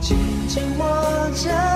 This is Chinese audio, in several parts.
紧紧握着。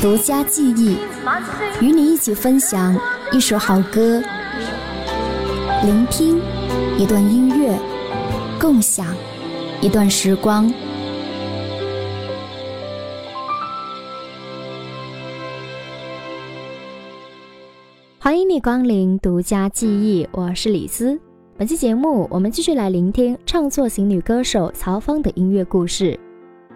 縱使獨家记忆，与你一起分享一首好歌，聆听一段音乐，共享一段时光。欢迎你光临独家记忆，我是李斯。本期节目，我们继续来聆听唱作型女歌手曹芳的音乐故事。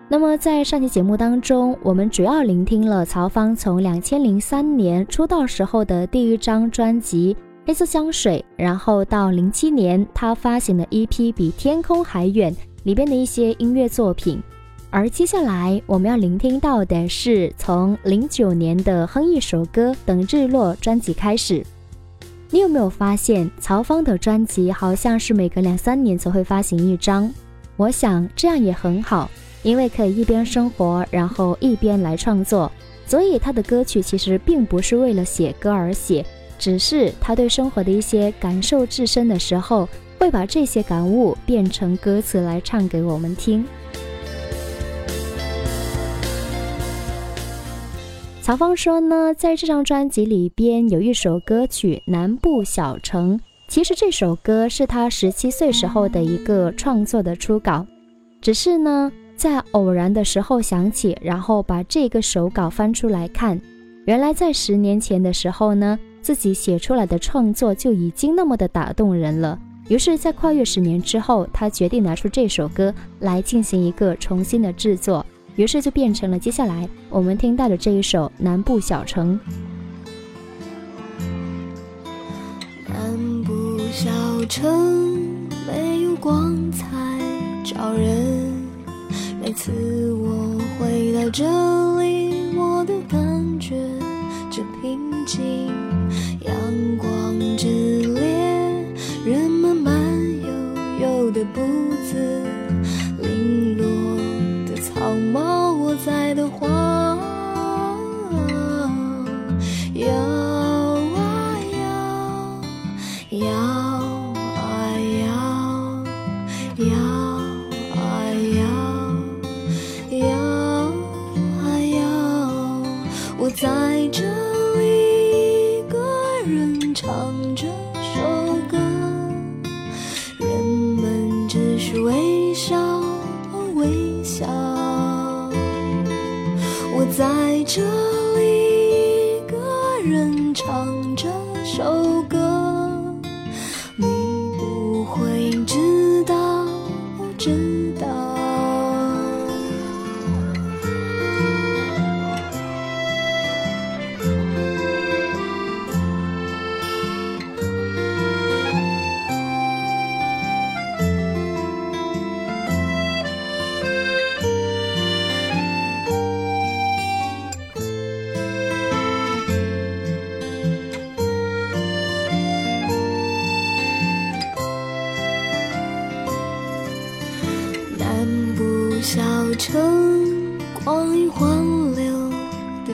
那么在上期节目当中，我们主要聆听了曹芳从两千零三年出道时候的第一张专辑《黑色香水》，然后到零七年她发行的 EP《比天空还远》里边的一些音乐作品。而接下来我们要聆听到的是从零九年的《哼一首歌等日落》专辑开始。你有没有发现，曹芳的专辑好像是每隔两三年才会发行一张？我想这样也很好，因为可以一边生活，然后一边来创作。所以他的歌曲其实并不是为了写歌而写，只是他对生活的一些感受至深的时候，会把这些感悟变成歌词来唱给我们听。曹芳说呢，在这张专辑里边有一首歌曲《南部小城》，其实这首歌是他十七岁时候的一个创作的初稿，只是呢，在偶然的时候想起，然后把这个手稿翻出来看，原来在十年前的时候呢，自己写出来的创作就已经那么的打动人了。于是，在跨越十年之后，他决定拿出这首歌来进行一个重新的制作。于是就变成了接下来我们听到的这一首《南部小城》。南部小城没有光彩照人，每次我回到这里，我都感觉这平静。阳光之烈，人们慢悠悠的步子，零落的草帽，我在的花，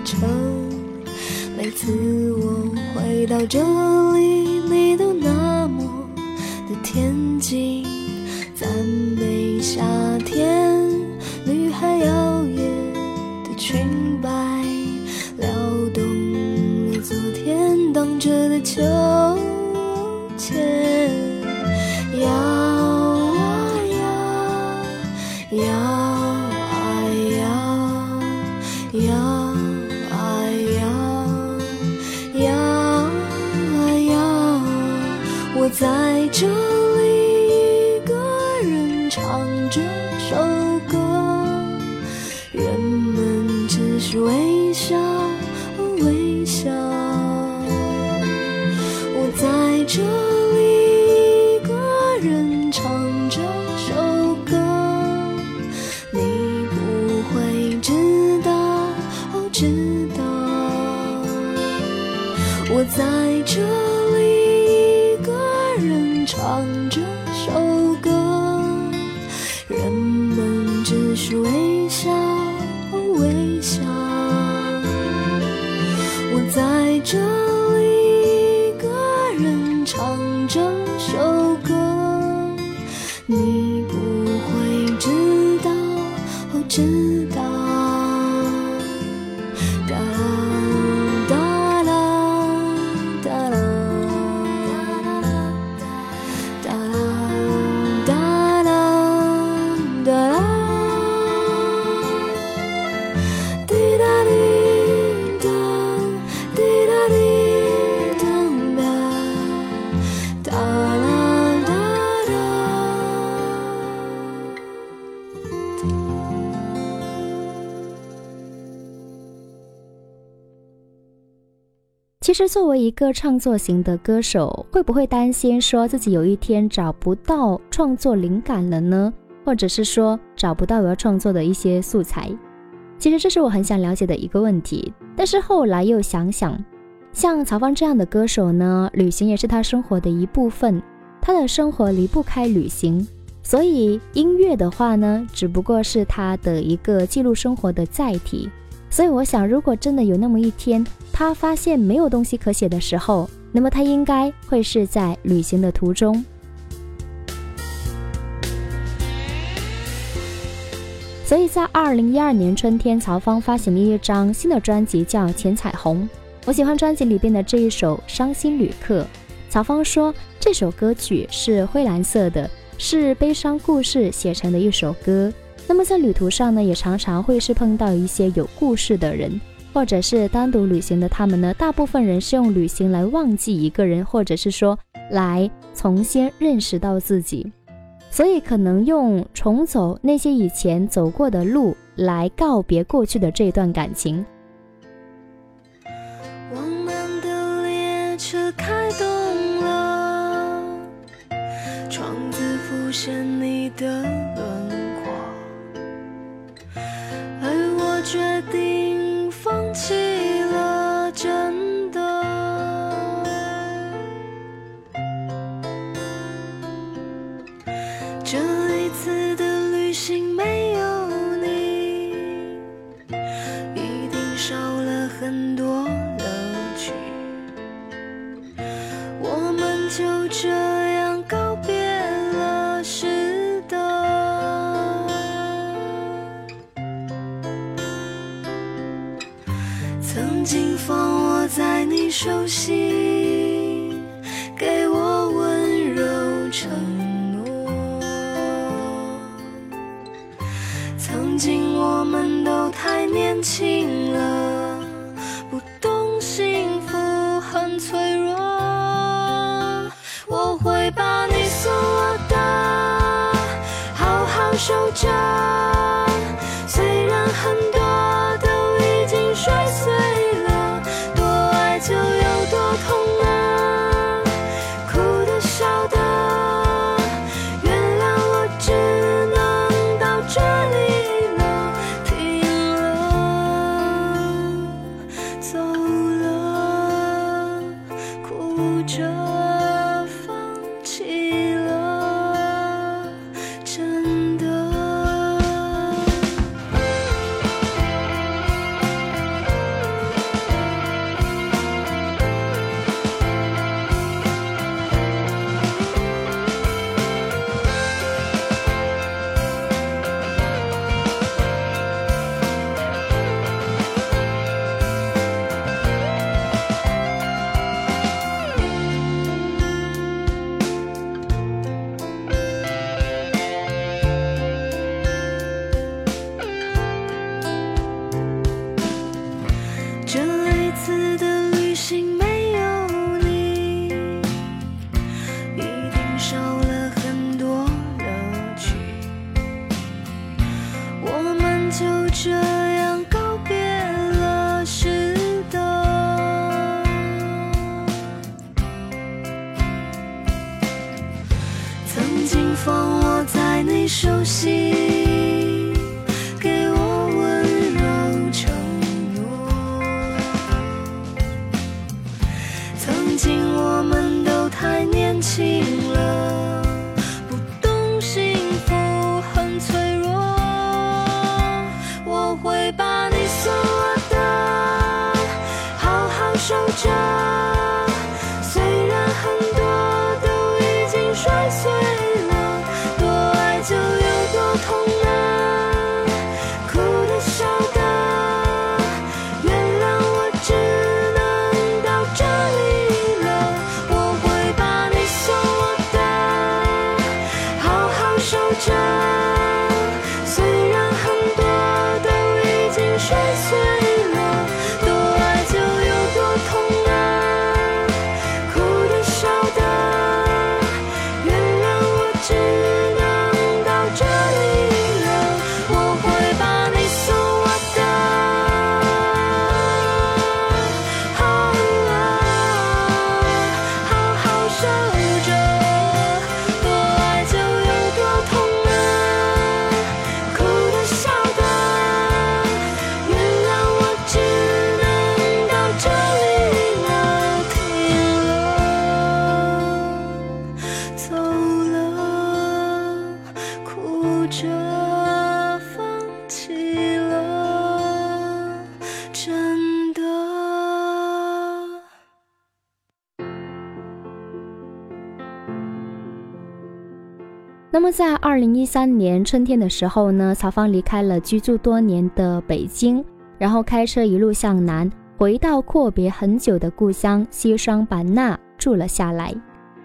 城。每次我回到这里，你都那么的恬静，赞美夏天，实，作为一个创作型的歌手，会不会担心说自己有一天找不到创作灵感了呢？或者是说找不到我要创作的一些素材？其实这是我很想了解的一个问题。但是后来又想想，像曹芳这样的歌手呢，旅行也是他生活的一部分，他的生活离不开旅行，所以音乐的话呢，只不过是他的一个记录生活的载体。所以我想，如果真的有那么一天，他发现没有东西可写的时候，那么他应该会是在旅行的途中。所以在二零一二年春天，曹芳发行了一张新的专辑，叫《浅彩虹》。我喜欢专辑里边的这一首《伤心旅客》。曹芳说，这首歌曲是灰蓝色的，是悲伤故事写成的一首歌。那么在旅途上呢，也常常会是碰到一些有故事的人，或者是单独旅行的他们呢，大部分人是用旅行来忘记一个人，或者是说来重新认识到自己。所以可能用重走那些以前走过的路来告别过去的这段感情。往南的列车开动了，窗子浮现你的决定放弃了，真的。心，那么在二零一三年春天的时候呢，曹芳离开了居住多年的北京，然后开车一路向南，回到阔别很久的故乡西双版纳住了下来。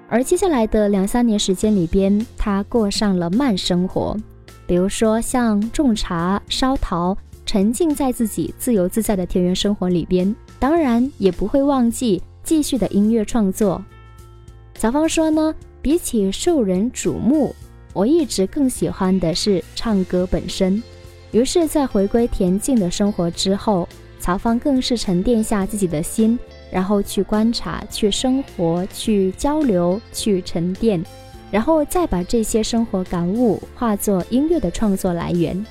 而接下来的两三年时间里边，他过上了慢生活，比如说像种茶、烧陶，沉浸在自己自由自在的田园生活里边。当然，也不会忘记继续的音乐创作。曹芳说呢，比起受人瞩目，我一直更喜欢的是唱歌本身。于是，在回归恬静的生活之后，曹芳更是沉淀下自己的心，然后去观察、去生活、去交流、去沉淀，然后再把这些生活感悟化作音乐的创作来源。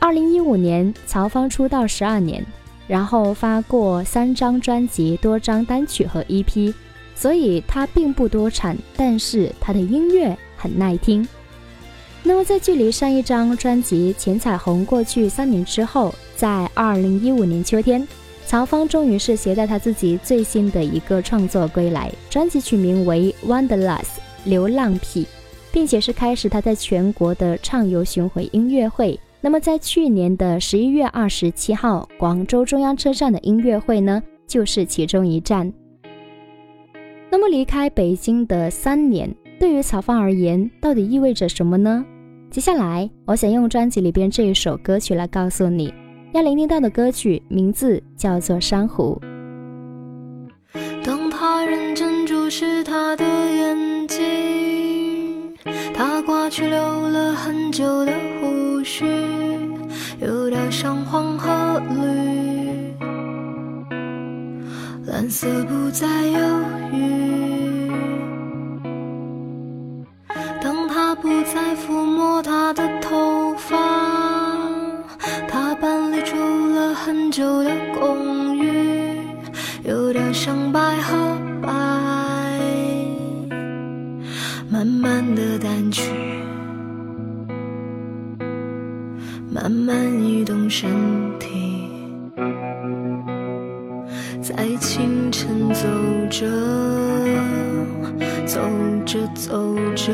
二零一五年，曹芳出道十二年。然后发过三张专辑、多张单曲和 EP，所以他并不多产，但是他的音乐很耐听。那么在距离上一张专辑《浅彩虹》过去三年之后，在二零一五年秋天，曹芳终于是携带他自己最新的一个创作归来，专辑取名为《Wanderlust》流浪癖，并且是开始他在全国的畅游巡回音乐会。那么，在去年的十一月二十七号，广州中央车站的音乐会呢，就是其中一站。那么，离开北京的三年，对于曹芳而言，到底意味着什么呢？接下来，我想用专辑里边这一首歌曲来告诉你，要聆听到的歌曲名字叫做《珊瑚》。当他认真注视他的眼睛，刮去留了很久的胡须，有点像黄和绿，蓝色不再犹豫。当他不再抚摸她的头发，他搬离住了很久的公寓。有点像白和白，慢慢的淡去，慢慢移动身体，在清晨走着，走着走着，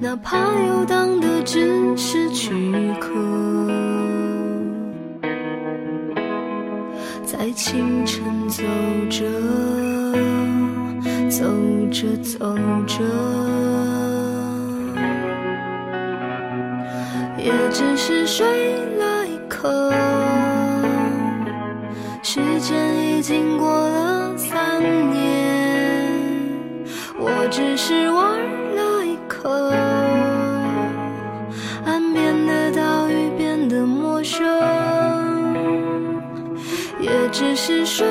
哪怕游荡的只是躯壳。在清晨走着，走着走着。也只是睡了一刻。时间已经过了三年。我只是玩了一刻。岸边的岛屿变得陌生。也只是睡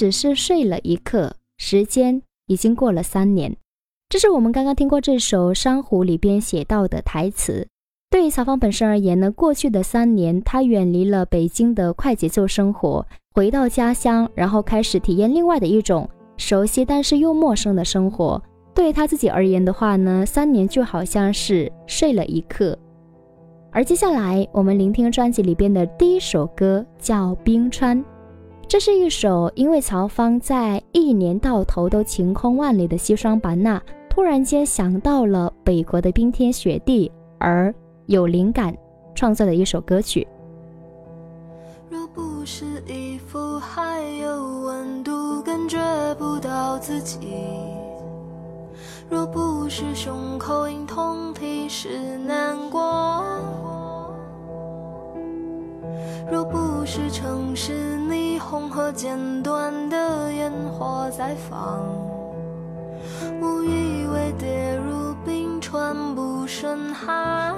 只是睡了一刻，时间已经过了三年。这是我们刚刚听过这首《珊瑚》里边写到的台词。对于曹芳本身而言呢，过去的三年，他远离了北京的快节奏生活，回到家乡，然后开始体验另外的一种熟悉但是又陌生的生活。对于他自己而言的话呢，三年就好像是睡了一刻。而接下来我们聆听专辑里边的第一首歌，叫《冰川》。这是一首因为曹芳在一年到头都晴空万里的西双版纳，突然间想到了北国的冰天雪地，而有灵感创作的一首歌曲。若不是衣服还有温度，感觉不到自己；若不是胸口隐痛提示难过；若不是城市霓虹和剪断的烟火在放，误以为跌入冰川不胜寒。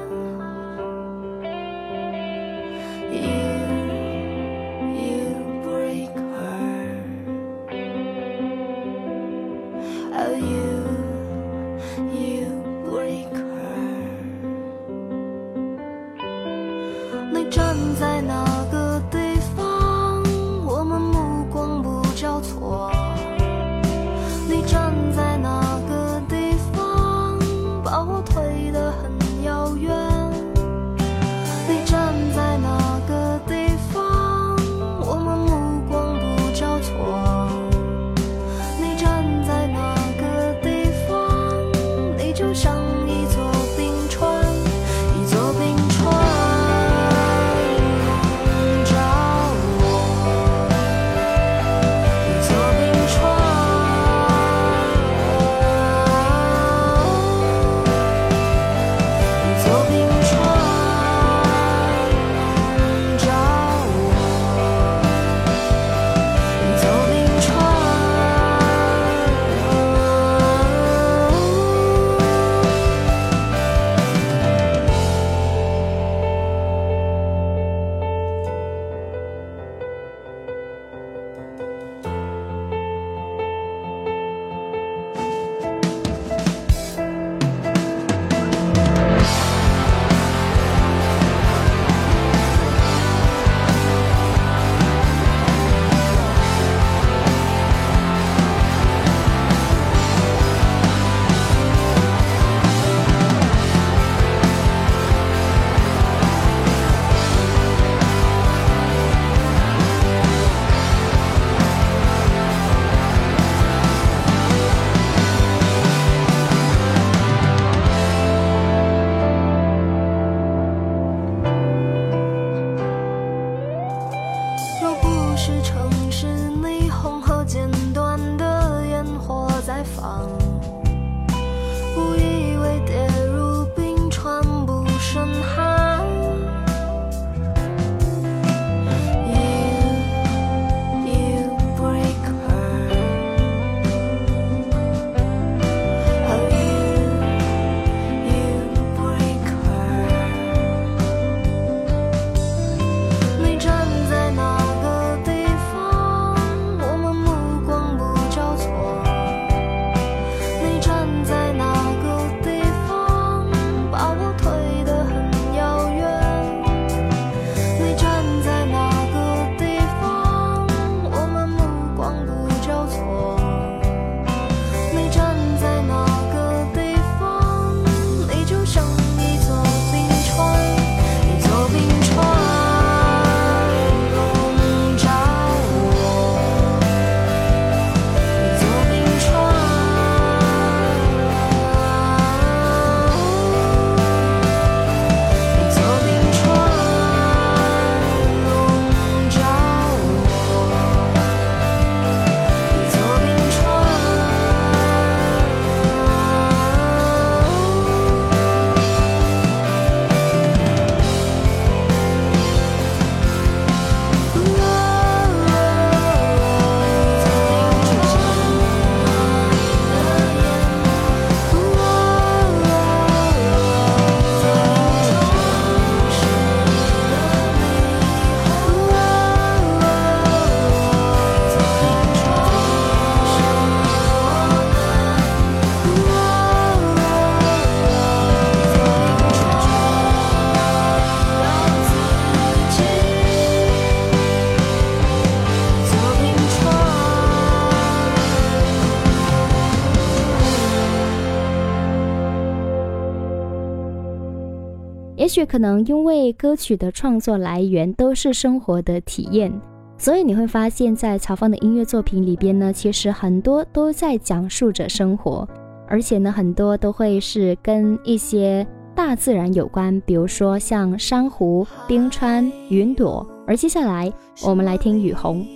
可能因为歌曲的创作来源都是生活的体验，所以你会发现在曹芳的音乐作品里边呢，其实很多都在讲述着生活，而且呢，很多都会是跟一些大自然有关，比如说像珊瑚、冰川、云朵。而接下来我们来听雨虹。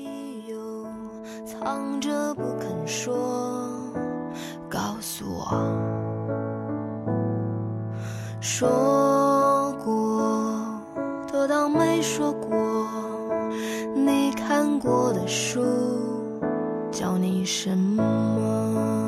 说，说你说过。你看过的书叫你什么？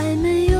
还没有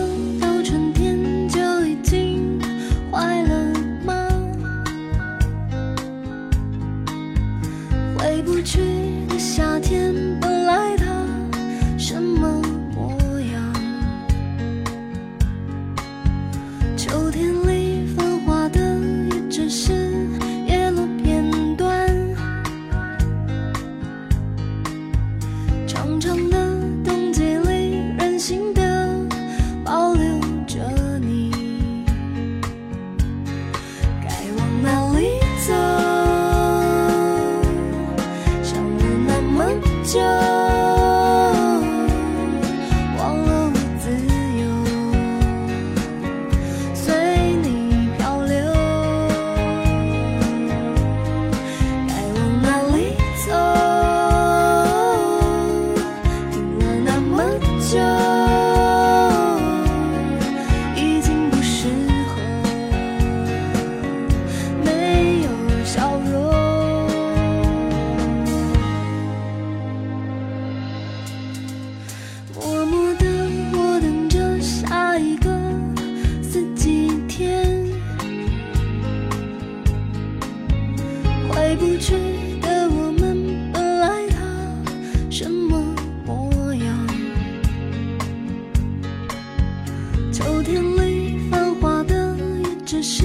秋天里繁华的，也只是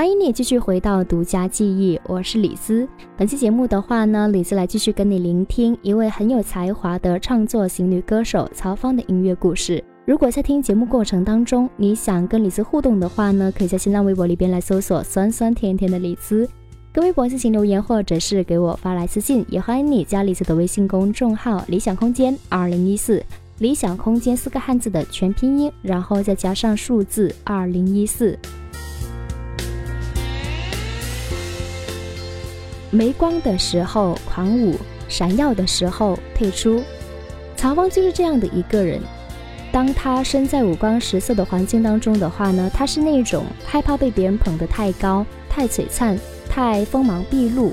欢迎你继续回到独家记忆，我是李斯。本期节目的话呢，李斯来继续跟你聆听一位很有才华的创作型女歌手曹芳的音乐故事。如果在听节目过程当中，你想跟李斯互动的话呢，可以在新浪微博里边来搜索“酸酸甜甜的李斯”，跟微博进行留言，或者是给我发来私信。也欢迎你加李斯的微信公众号“理想空间二零一四”，理想空间四个汉字的全拼音，然后再加上数字二零一四。没光的时候狂舞，闪耀的时候退出。曹芳就是这样的一个人。当他身在五光十色的环境当中的话呢，他是那种害怕被别人捧得太高、太璀璨、太锋芒毕露。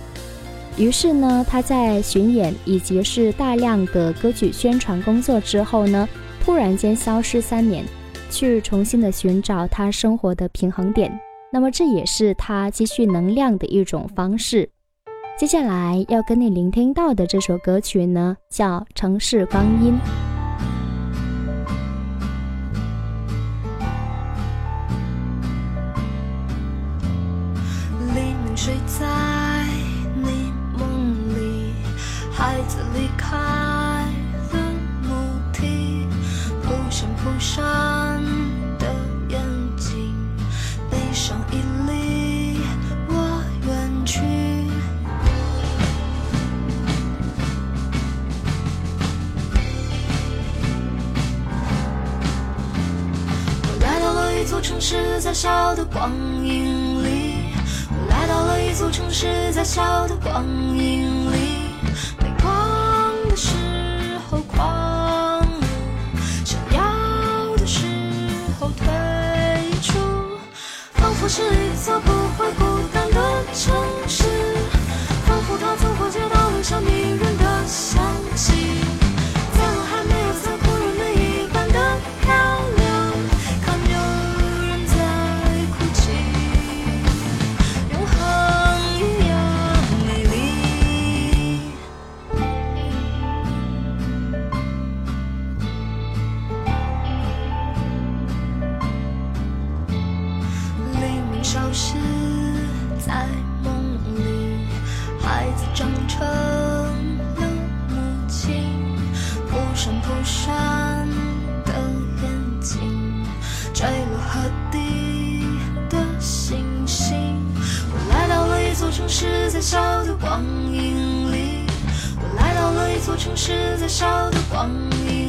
于是呢，他在巡演以及是大量的歌曲宣传工作之后呢，突然间消失三年，去重新的寻找他生活的平衡点。那么这也是他积蓄能量的一种方式。接下来要跟你聆听到的这首歌曲呢，叫《城市光阴》。黎明睡在你梦里，孩子离开了母体，扑闪扑闪城市，在小的光影里。我来到了一座城市，在小的光影里。没光的时候狂舞，闪耀的时候退出，仿佛是一座不会孤单的城市，仿佛它走过街道留下迷人的香气。山坡上的眼睛，坠落河底的星星。我来到了一座城市，在小的光影里。我来到了一座城市，在小的光影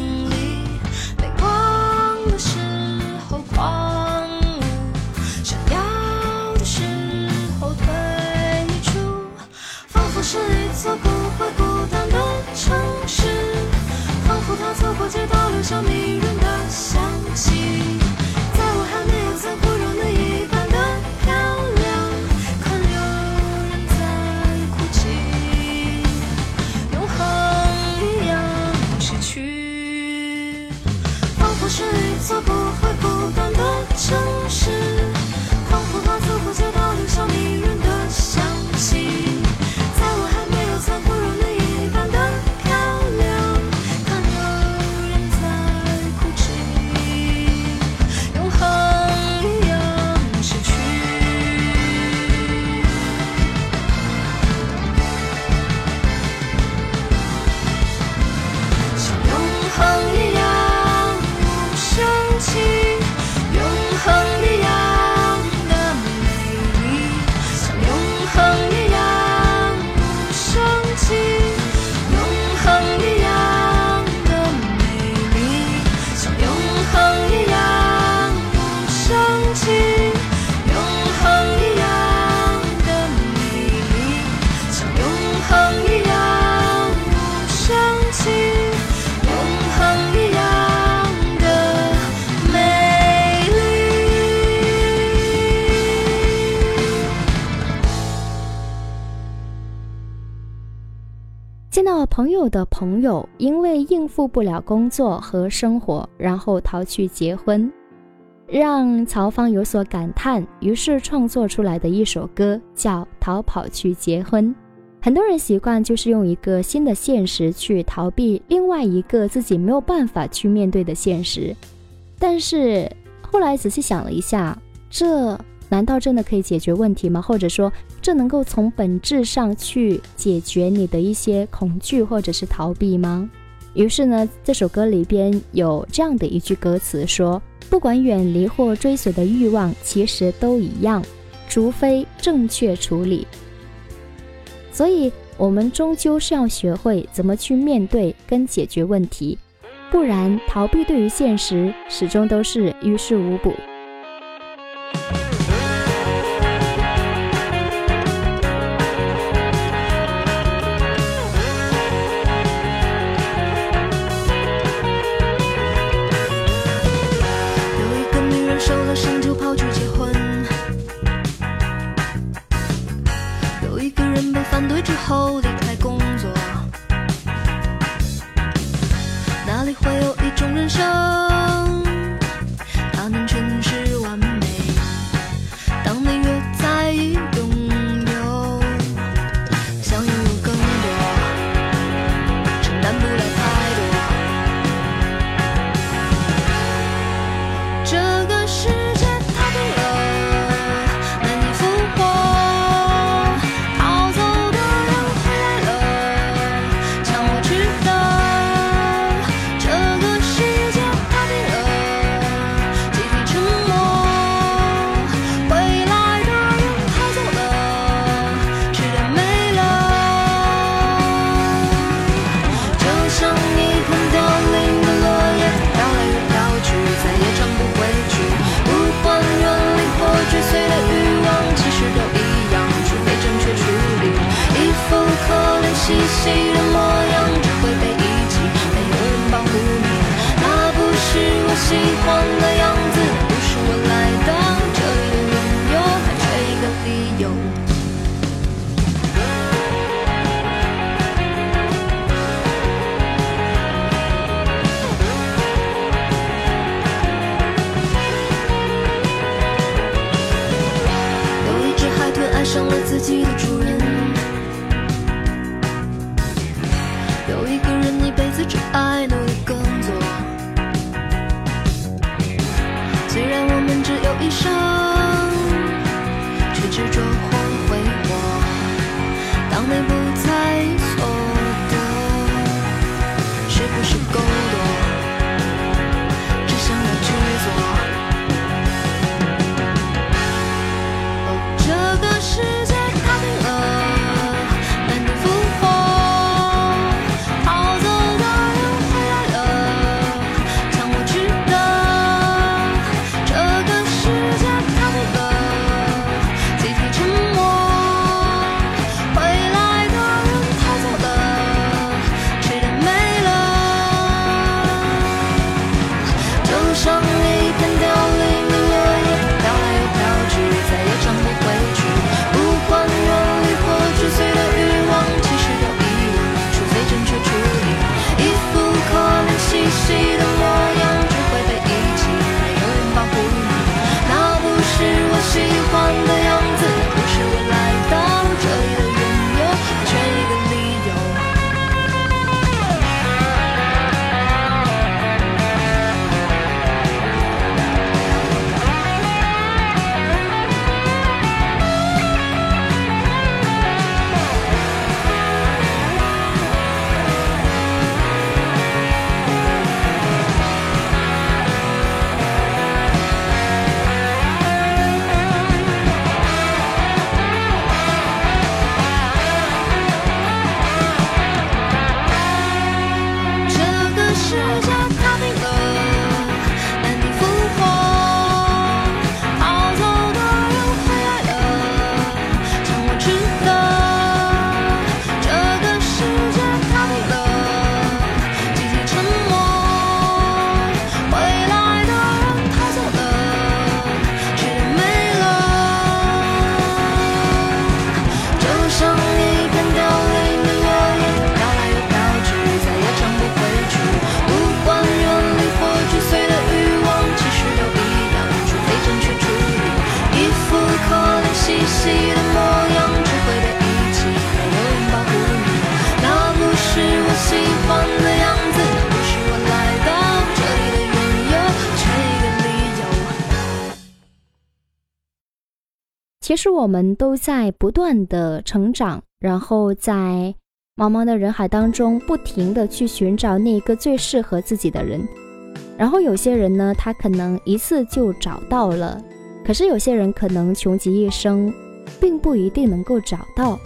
街道留下迷人朋友的朋友因为应付不了工作和生活，然后逃去结婚，让曹芳有所感叹，于是创作出来的一首歌叫《逃跑去结婚》。很多人习惯就是用一个新的现实去逃避另外一个自己没有办法去面对的现实，但是后来仔细想了一下，这难道真的可以解决问题吗？或者说，这能够从本质上去解决你的一些恐惧或者是逃避吗？于是呢，这首歌里边有这样的一句歌词说：“不管远离或追随的欲望，其实都一样，除非正确处理。”所以，我们终究是要学会怎么去面对跟解决问题，不然逃避对于现实始终都是于事无补。反对之后离开工作，哪里会有一种人生，它能全是辈子那不是我喜欢的样子不是我来到这里的由个理由其实我们都在不断的成长然后在茫茫的人海当中不停的去寻找那个最适合自己的人。然后有些人呢他可能一次就找到了可是有些人可能穷极一生并不一定能够找到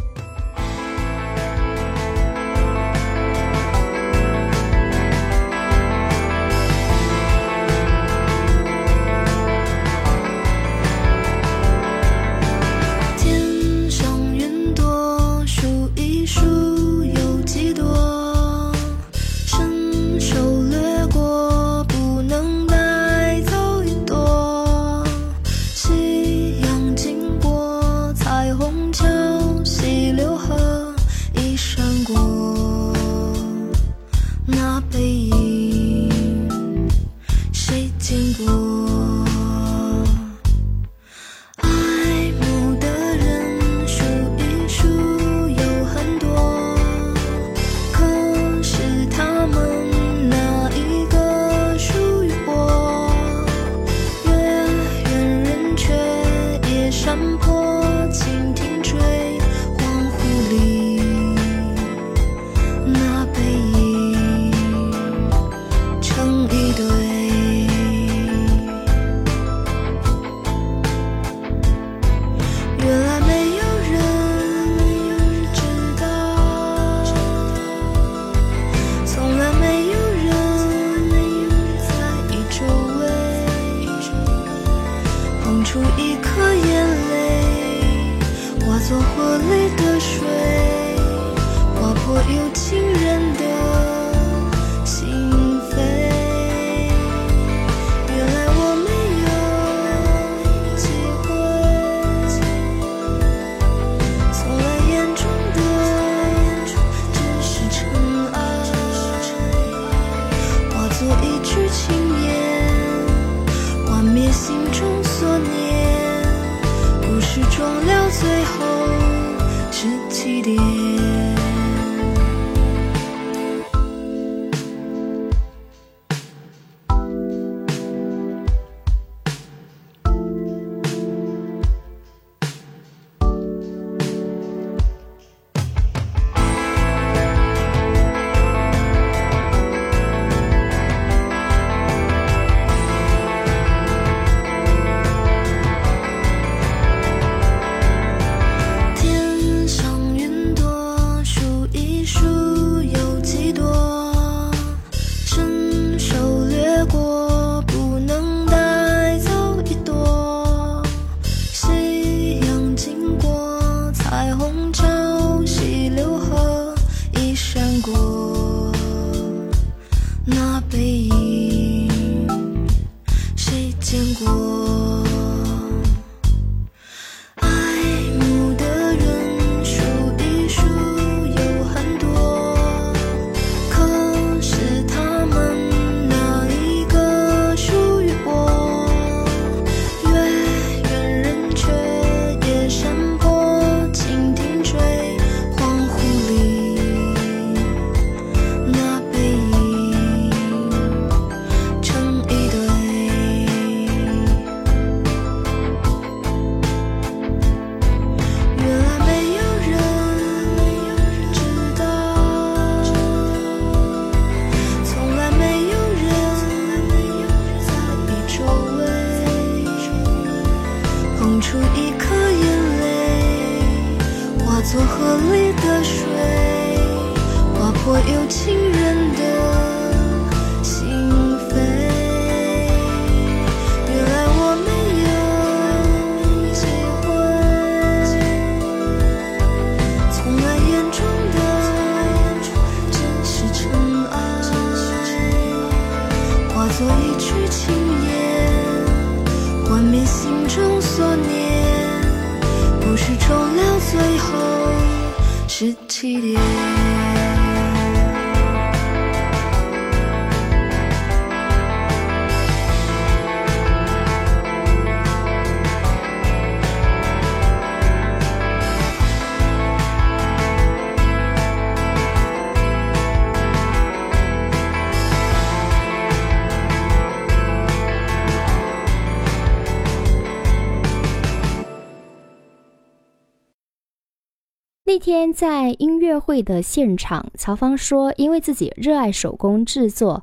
那天在音乐会的现场，曹芳说，因为自己热爱手工制作，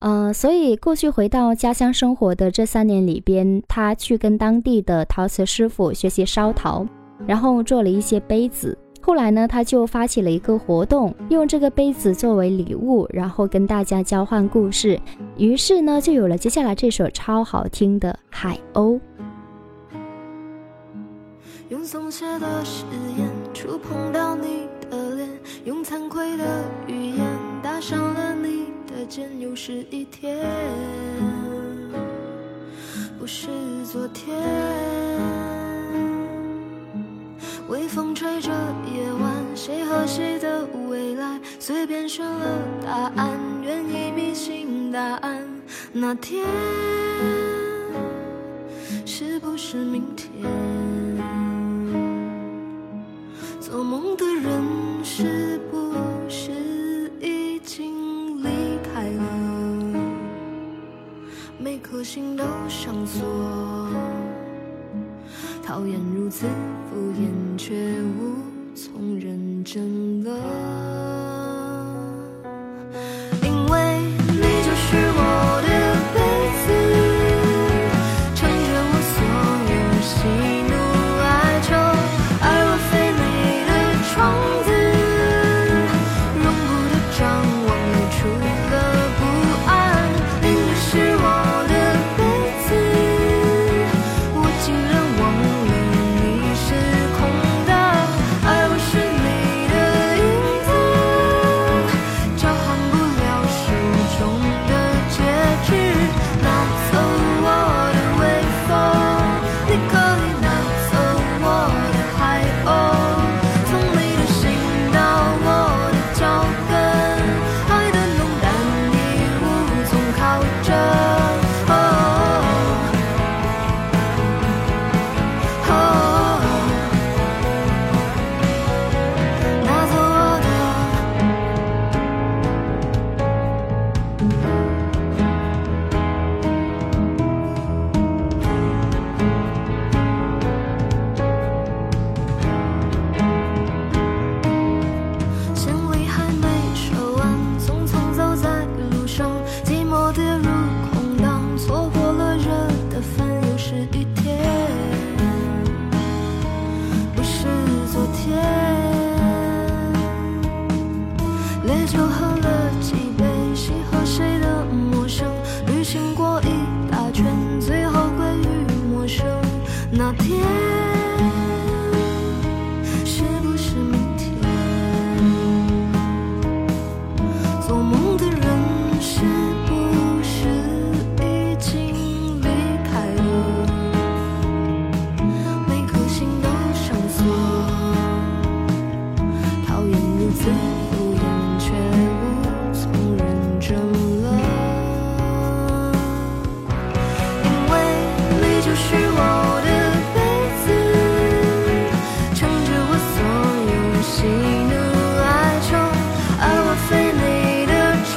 呃，所以过去回到家乡生活的这三年里边，他去跟当地的陶瓷师傅学习烧陶，然后做了一些杯子。后来呢，他就发起了一个活动，用这个杯子作为礼物，然后跟大家交换故事。于是呢，就有了接下来这首超好听的《海鸥》。用松懈的誓言触碰到你的脸，用惭愧的语言打伤了你的肩。又是一天，不是昨天。微风吹着夜晚，谁和谁的未来？随便选了答案，愿意迷信答案。那天，是不是明天？做梦的人是不是已经离开了？每颗心都上锁，讨厌如此敷衍，却无从认真了。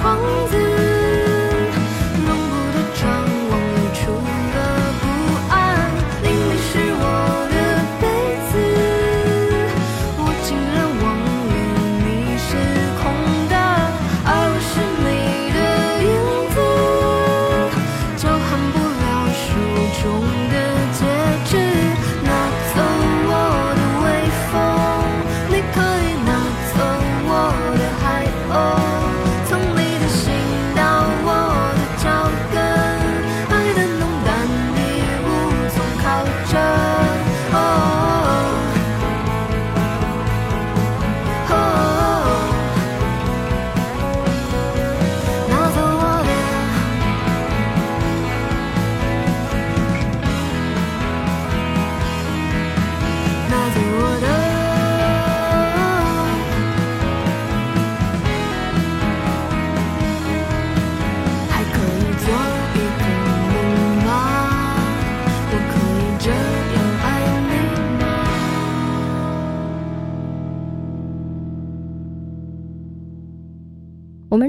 我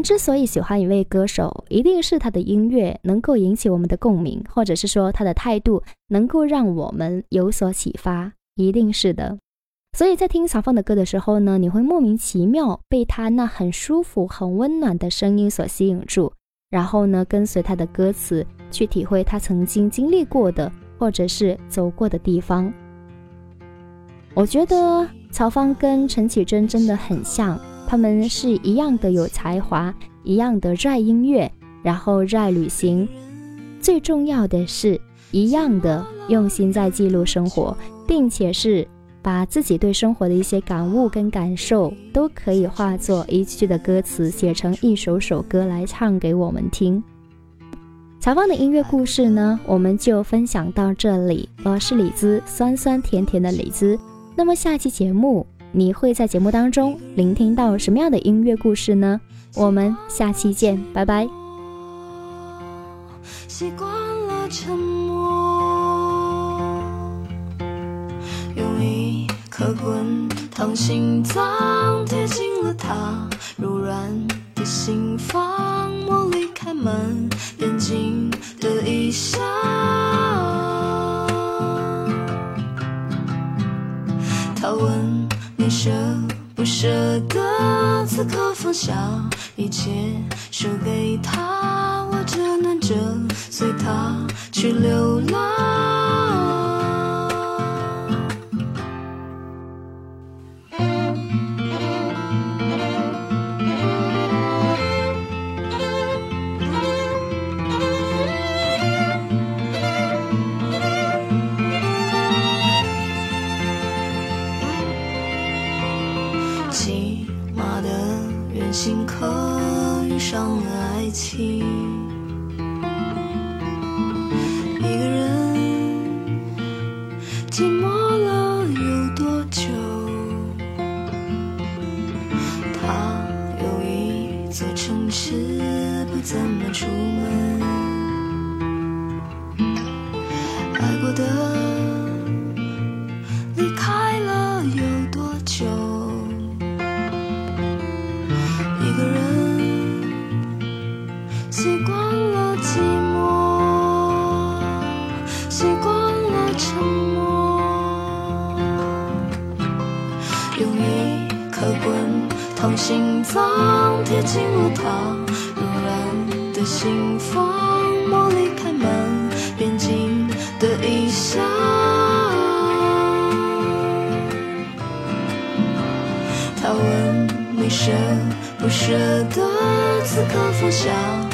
之所以喜欢一位歌手，一定是他的音乐能够引起我们的共鸣，或者是说他的态度能够让我们有所启发，一定是的。所以在听曹芳的歌的时候呢，你会莫名其妙被他那很舒服、很温暖的声音所吸引住，然后呢，跟随他的歌词去体会他曾经经历过的或者是走过的地方。我觉得曹芳跟陈绮贞真的很像，他们是一样的有才华，一样的热爱音乐，然后热爱旅行，最重要的是，一样的用心在记录生活，并且是。把自己对生活的一些感悟跟感受，都可以化作一句句的歌词，写成一首首歌来唱给我们听。曹芳的音乐故事呢，我们就分享到这里。我是李子，酸酸甜甜的李子。那么下期节目，你会在节目当中聆听到什么样的音乐故事呢？我们下期见，拜拜。习惯了沉默，用一颗滚烫心脏贴近了他柔软的心房，我离开门边境的异乡。他问舍不舍得此刻放下一切，输给他，我只能着随他去流浪。想